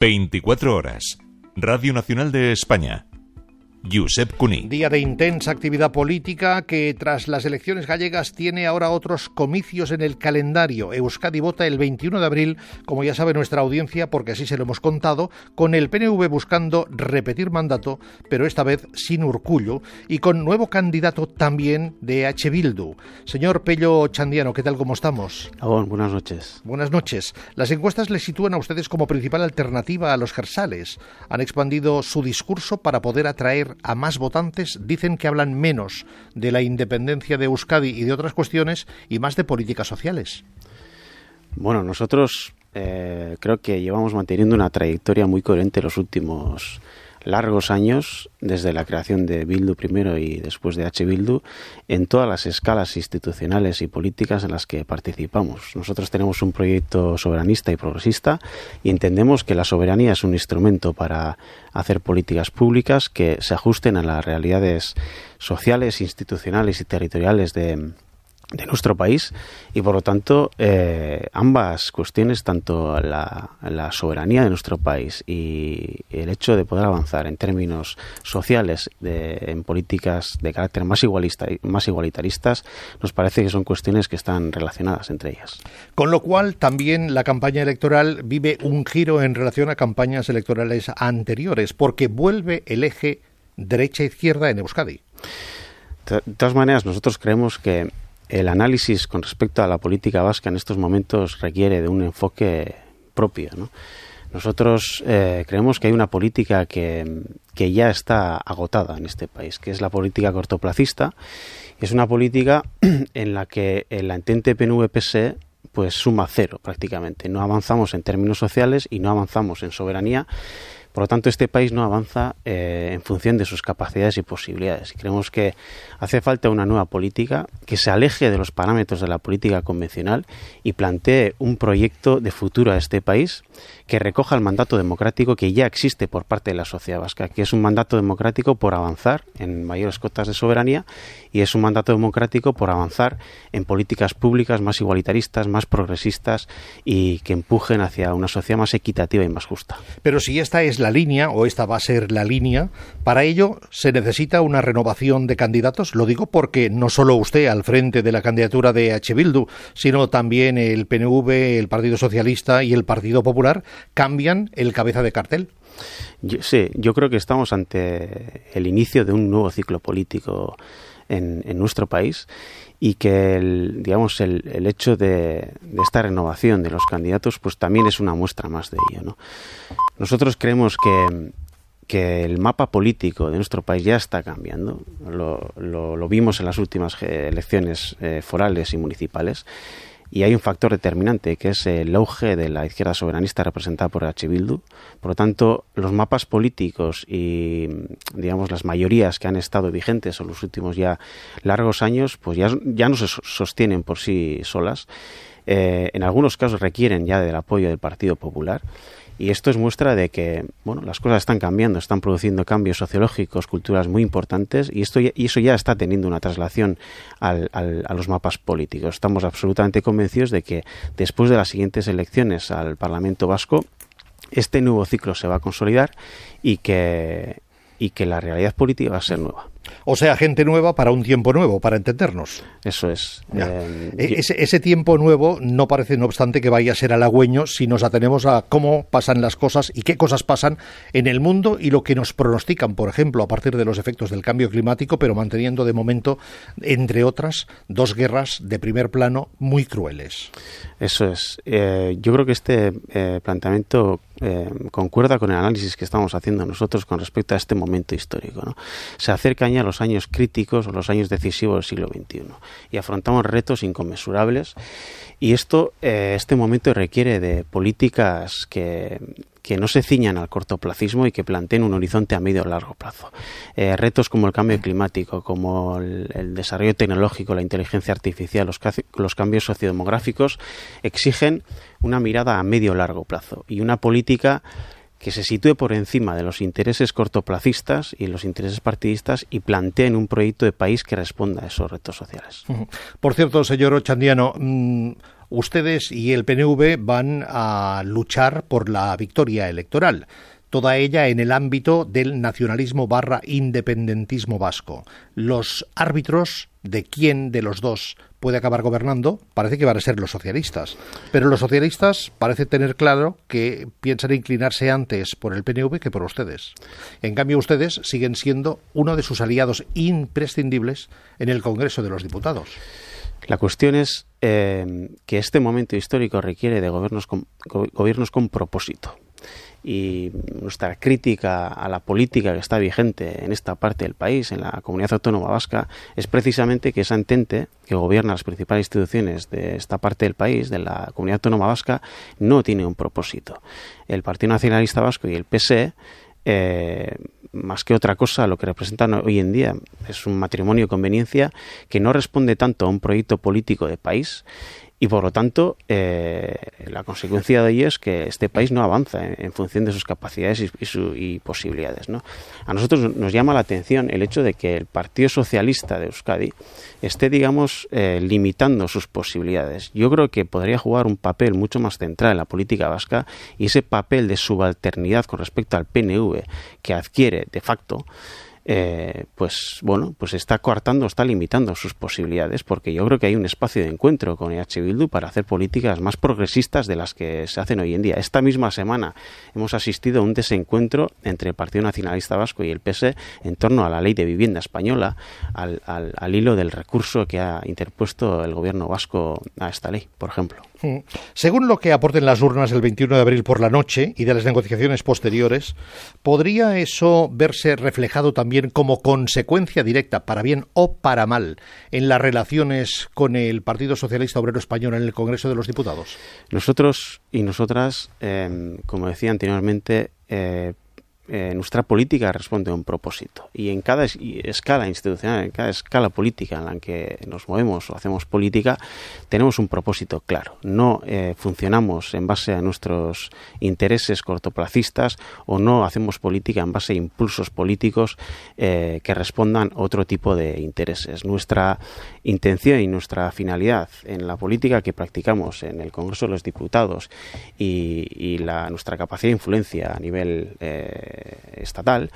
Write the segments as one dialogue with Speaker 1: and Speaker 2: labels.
Speaker 1: 24 horas. Radio Nacional de España. Josep Cuní.
Speaker 2: Día de intensa actividad política que tras las elecciones gallegas tiene ahora otros comicios en el calendario. Euskadi vota el 21 de abril, como ya sabe nuestra audiencia, porque así se lo hemos contado, con el PNV buscando repetir mandato, pero esta vez sin Urcullo, y con nuevo candidato también de H. Bildu. Señor Pello Chandiano, ¿qué tal cómo estamos?
Speaker 3: buenas noches.
Speaker 2: Buenas noches. Las encuestas le sitúan a ustedes como principal alternativa a los gersales. Han expandido su discurso para poder atraer a más votantes, dicen que hablan menos de la independencia de Euskadi y de otras cuestiones y más de políticas sociales.
Speaker 3: Bueno, nosotros eh, creo que llevamos manteniendo una trayectoria muy coherente los últimos largos años, desde la creación de Bildu primero y después de H. Bildu, en todas las escalas institucionales y políticas en las que participamos. Nosotros tenemos un proyecto soberanista y progresista y entendemos que la soberanía es un instrumento para hacer políticas públicas que se ajusten a las realidades sociales, institucionales y territoriales de, de nuestro país y por lo tanto eh, ambas cuestiones tanto la, soberanía de nuestro país y el hecho de poder avanzar en términos sociales de, en políticas de carácter más igualista más igualitaristas nos parece que son cuestiones que están relacionadas entre ellas.
Speaker 2: Con lo cual también la campaña electoral vive un giro en relación a campañas electorales anteriores porque vuelve el eje derecha izquierda en Euskadi.
Speaker 3: De todas maneras nosotros creemos que el análisis con respecto a la política vasca en estos momentos requiere de un enfoque propio. Nosotros eh, creemos que hay una política que, que, ya está agotada en este país, que es la política cortoplacista. Es una política en la que el entente PNV-PSE pues suma cero prácticamente. No avanzamos en términos sociales y no avanzamos en soberanía por lo tanto, este país no avanza eh, en función de sus capacidades y posibilidades. Creemos que hace falta una nueva política que se aleje de los parámetros de la política convencional y plantee un proyecto de futuro a este país que recoja el mandato democrático que ya existe por parte de la sociedad vasca, que es un mandato democrático por avanzar en mayores cotas de soberanía y es un mandato democrático por avanzar en políticas públicas más igualitaristas, más progresistas y que empujen hacia una sociedad más equitativa y más justa.
Speaker 2: Pero si esta es la línea, o esta va a ser la línea, para ello se necesita una renovación de candidatos. Lo digo porque no solo usted al frente de la candidatura de H. Bildu, sino también el PNV, el Partido Socialista y el Partido Popular cambian el cabeza de cartel.
Speaker 3: sí, yo creo que estamos ante el inicio de un nuevo ciclo político en, nuestro país y que el, digamos el, el hecho de, esta renovación de los candidatos pues también es una muestra más de ello ¿no? nosotros creemos que, que el mapa político de nuestro país ya está cambiando lo, lo, vimos en las últimas elecciones eh, forales y municipales y hay un factor determinante que es el auge de la izquierda soberanista representada por. Bildu. Por lo tanto, los mapas políticos y, digamos, las mayorías que han estado vigentes en los últimos ya largos años, pues ya, ya no se sostienen por sí solas. Eh, en algunos casos requieren ya del apoyo del Partido Popular. Y esto es muestra de que bueno, las cosas están cambiando, están produciendo cambios sociológicos, culturales muy importantes y, esto y eso ya está teniendo una traslación al, a los mapas políticos. Estamos absolutamente convencidos de que después de las siguientes elecciones al Parlamento Vasco, este nuevo ciclo se va a consolidar y que, y que la realidad política va a ser nueva.
Speaker 2: O sea, gente nueva para un tiempo nuevo, para entendernos.
Speaker 3: Eso es.
Speaker 2: Eh, e-, ese, tiempo nuevo no parece, no obstante, que vaya a ser halagüeño si nos atenemos a cómo pasan las cosas y qué cosas pasan en el mundo y lo que nos pronostican, por ejemplo, a partir de los efectos del cambio climático, pero manteniendo de momento, entre otras, dos guerras de primer plano muy crueles.
Speaker 3: Eso es. Eh, yo creo que este eh, planteamiento concuerda con el análisis que estamos haciendo nosotros con respecto a este momento histórico. Se acerca ya los años críticos o los años decisivos del siglo XXI y afrontamos retos inconmensurables y esto, eh, este momento requiere de políticas que, que no se ciñan al cortoplacismo y que planteen un horizonte a medio o largo plazo. Eh, retos como el cambio climático, como el, desarrollo tecnológico, la inteligencia artificial, los, cambios sociodemográficos exigen una mirada a medio o largo plazo y una política que se sitúe por encima de los intereses cortoplacistas y los intereses partidistas y planteen un proyecto de país que responda a esos retos sociales.
Speaker 2: Por cierto, señor Ochandiano, mm, Ustedes y el PNV van a luchar por la victoria electoral toda ella en el ámbito del nacionalismo barra independentismo vasco. Los árbitros de quién de los dos puede acabar gobernando parece que van a ser los socialistas. Pero los socialistas parece tener claro que piensan inclinarse antes por el PNV que por ustedes. En cambio, ustedes siguen siendo uno de sus aliados imprescindibles en el Congreso de los Diputados.
Speaker 3: La cuestión es eh, que este momento histórico requiere de gobiernos con propósito y nuestra crítica a la política que está vigente en esta parte del país, en la comunidad autónoma vasca, es precisamente que esa entente que gobierna las principales instituciones de esta parte del país, de la comunidad autónoma vasca, no tiene un propósito. El Partido Nacionalista Vasco y el PSE eh, más que otra cosa, lo que representan hoy en día es un matrimonio de conveniencia que no responde tanto a un proyecto político de país y por lo tanto, eh, la consecuencia de ello es que este país no avanza en, función de sus capacidades y, posibilidades. ¿no? A nosotros nos llama la atención el hecho de que el Partido Socialista de Euskadi esté, digamos, eh, limitando sus posibilidades. Yo creo que podría jugar un papel mucho más central en la política vasca y ese papel de subalternidad con respecto al PNV que adquiere de facto eh, pues bueno, pues está coartando, está limitando sus posibilidades, porque yo creo que hay un espacio de encuentro con EH Bildu para hacer políticas más progresistas de las que se hacen hoy en día. Esta misma semana hemos asistido a un desencuentro entre el Partido Nacionalista Vasco y el PS en torno a la ley de vivienda española, al, al hilo del recurso que ha interpuesto el gobierno vasco a esta ley, por ejemplo. Mm.
Speaker 2: Según lo que aporten las urnas el 21 de abril por la noche y de las negociaciones posteriores, ¿podría eso verse reflejado también como consecuencia directa, para bien o para mal, en las relaciones con el Partido Socialista Obrero Español en el Congreso de los Diputados?
Speaker 3: Nosotros y nosotras, em, como decía anteriormente, eh, eh, nuestra política responde a un propósito y en cada escala institucional, en cada escala política en la que nos movemos o hacemos política, tenemos un propósito claro. No eh, funcionamos en base a nuestros intereses cortoplacistas o no hacemos política en base a impulsos políticos eh, que respondan a otro tipo de intereses. Nuestra intención y nuestra finalidad en la política que practicamos en el Congreso de los Diputados y, la, nuestra capacidad de influencia a nivel estatal,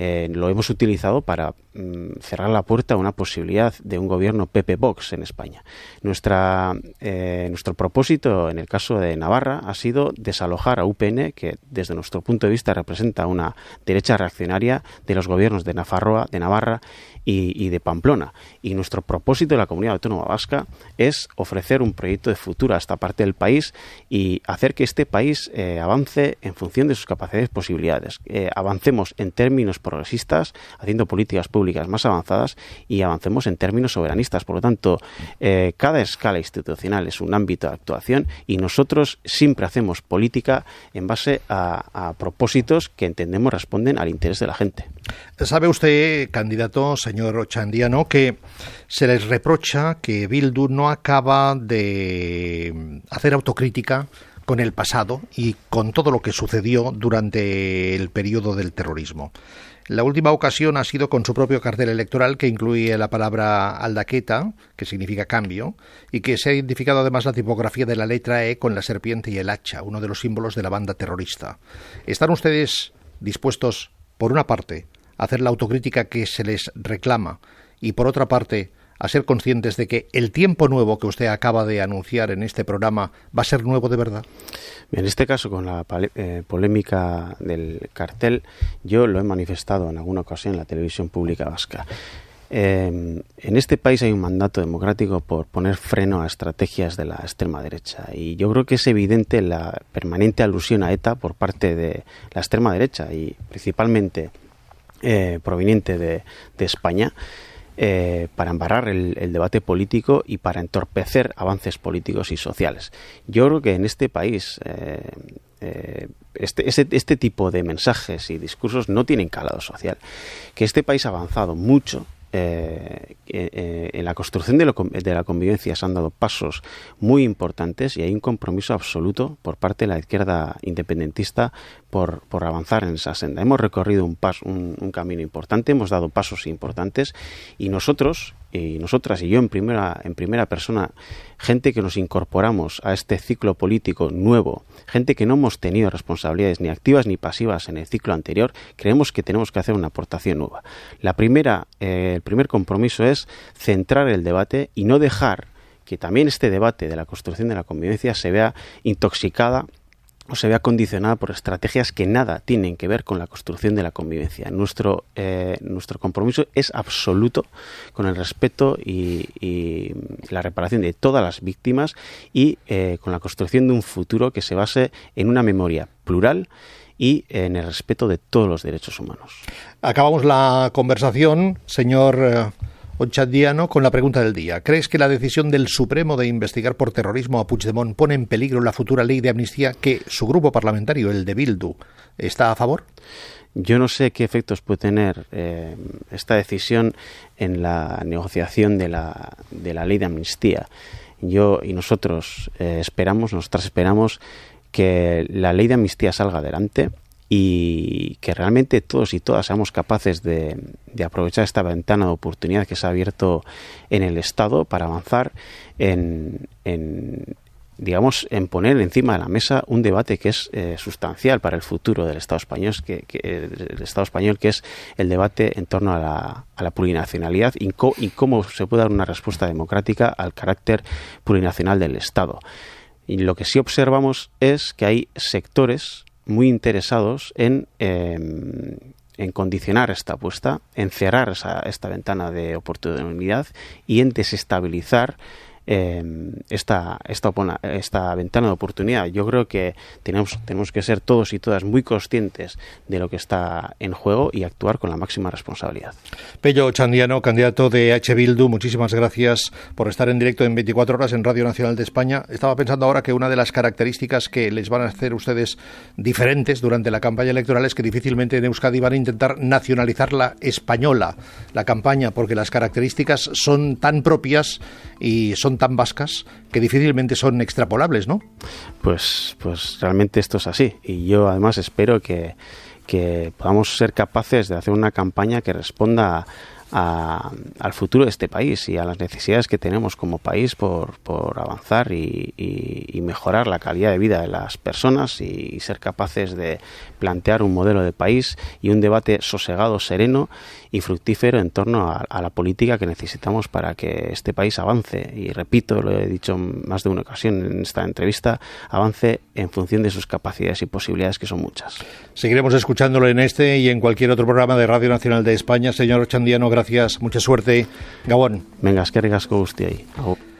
Speaker 3: eh, lo hemos utilizado para mm, cerrar la puerta a una posibilidad de un gobierno PP Vox en España. Nuestra, eh, nuestro propósito en el caso de Navarra ha sido desalojar a UPN, que desde nuestro punto de vista representa una derecha reaccionaria de los gobiernos de Nafarroa, de Navarra y, de Pamplona. Y nuestro propósito de la comunidad autónoma vasca es ofrecer un proyecto de futuro a esta parte del país y hacer que este país eh, avance en función de sus capacidades y posibilidades. Avancemos en términos progresistas, haciendo políticas públicas más avanzadas y avancemos en términos soberanistas. Por lo tanto, eh, cada escala institucional es un ámbito de actuación y nosotros siempre hacemos política en base a, propósitos que entendemos responden al interés de la gente.
Speaker 2: ¿Sabe usted, candidato, señor Ochandiano, que se les reprocha que Bildu no acaba de hacer autocrítica con el pasado y con todo lo que sucedió durante el periodo del terrorismo? La última ocasión ha sido con su propio cartel electoral que incluye la palabra aldaqueta, que significa cambio, y que se ha identificado además la tipografía de la letra E con la serpiente y el hacha, uno de los símbolos de la banda terrorista. ¿Están ustedes dispuestos, por una parte, hacer la autocrítica que se les reclama y por otra parte a ser conscientes de que el tiempo nuevo que usted acaba de anunciar en este programa va a ser nuevo de verdad?
Speaker 3: En este caso, con la eh, polémica del cartel, yo lo he manifestado en alguna ocasión en la televisión pública vasca. Em, en este país hay un mandato democrático por poner freno a estrategias de la extrema derecha y yo creo que es evidente la permanente alusión a ETA por parte de la extrema derecha y principalmente eh, proveniente de, España eh, para embarrar el, debate político y para entorpecer avances políticos y sociales. Yo creo que en este país eh, este, este, tipo de mensajes y discursos no tienen calado social. Que este país ha avanzado mucho eh, eh, en la construcción de, la convivencia se han dado pasos muy importantes y hay un compromiso absoluto por parte de la izquierda independentista por, avanzar en esa senda. Hemos recorrido un, paso, un, camino importante, hemos dado pasos importantes y nosotros y nosotras y yo en primera, en primera persona, gente que nos incorporamos a este ciclo político nuevo, gente que no hemos tenido responsabilidades ni activas ni pasivas en el ciclo anterior, creemos que tenemos que hacer una aportación nueva. La primera, eh, el primer compromiso es centrar el debate y no dejar que también este debate de la construcción de la convivencia se vea intoxicada o se vea condicionada por estrategias que nada tienen que ver con la construcción de la convivencia. Nuestro, eh, nuestro compromiso es absoluto con el respeto y, la reparación de todas las víctimas y eh, con la construcción de un futuro que se base en una memoria plural y en el respeto de todos los derechos humanos.
Speaker 2: Acabamos la conversación, señor eh, Ochandiano con la pregunta del día. ¿Crees que la decisión del Supremo de investigar por terrorismo a Puigdemont pone en peligro la futura ley de amnistía que su grupo parlamentario, el de Bildu, está a favor?
Speaker 3: Yo no sé qué efectos puede tener eh, esta decisión en la negociación de la, de la ley de amnistía. Yo y nosotros eh, esperamos, nosotras esperamos que la ley de amnistía salga adelante y que realmente todos y todas seamos capaces de, aprovechar esta ventana de oportunidad que se ha abierto en el Estado para avanzar en, digamos, en poner encima de la mesa un debate que es eh, sustancial para el futuro del Estado español, que, el Estado español, que es el debate en torno a la, a la plurinacionalidad y, y, cómo se puede dar una respuesta democrática al carácter plurinacional del Estado. Y lo que sí observamos es que hay sectores muy interesados en, em, en condicionar esta apuesta, en cerrar esta ventana de oportunidad y en desestabilizar Em, esta, esta, esta ventana de oportunidad. Yo creo que tenemos, tenemos que ser todos y todas muy conscientes de lo que está en juego y actuar con la máxima responsabilidad.
Speaker 2: Pello Chandiano, candidato de H. Bildu, muchísimas gracias por estar en directo en 24 horas en Radio Nacional de España. Estaba pensando ahora que una de las características que les van a hacer ustedes diferentes durante la campaña electoral es que difícilmente en Euskadi van a intentar nacionalizar la española, la campaña, porque las características son tan propias y son tan vascas que difícilmente son extrapolables, ¿no?
Speaker 3: Pues, pues realmente esto es así. Y yo además espero que, que podamos ser capaces de hacer una campaña que responda al futuro de este país y a las necesidades que tenemos como país por, por avanzar y, y, mejorar la calidad de vida de las personas y, ser capaces de plantear un modelo de país y un debate sosegado, sereno y fructífero en torno a, la política que necesitamos para que este país avance. Y repito, lo he dicho más de una ocasión en esta entrevista, avance en función de sus capacidades y posibilidades, que son muchas.
Speaker 2: Seguiremos escuchándolo en este y en cualquier otro programa de Radio Nacional de España. Señor Chandiano, gracias, mucha suerte. Gabón.
Speaker 3: Venga, es que con usted ahí.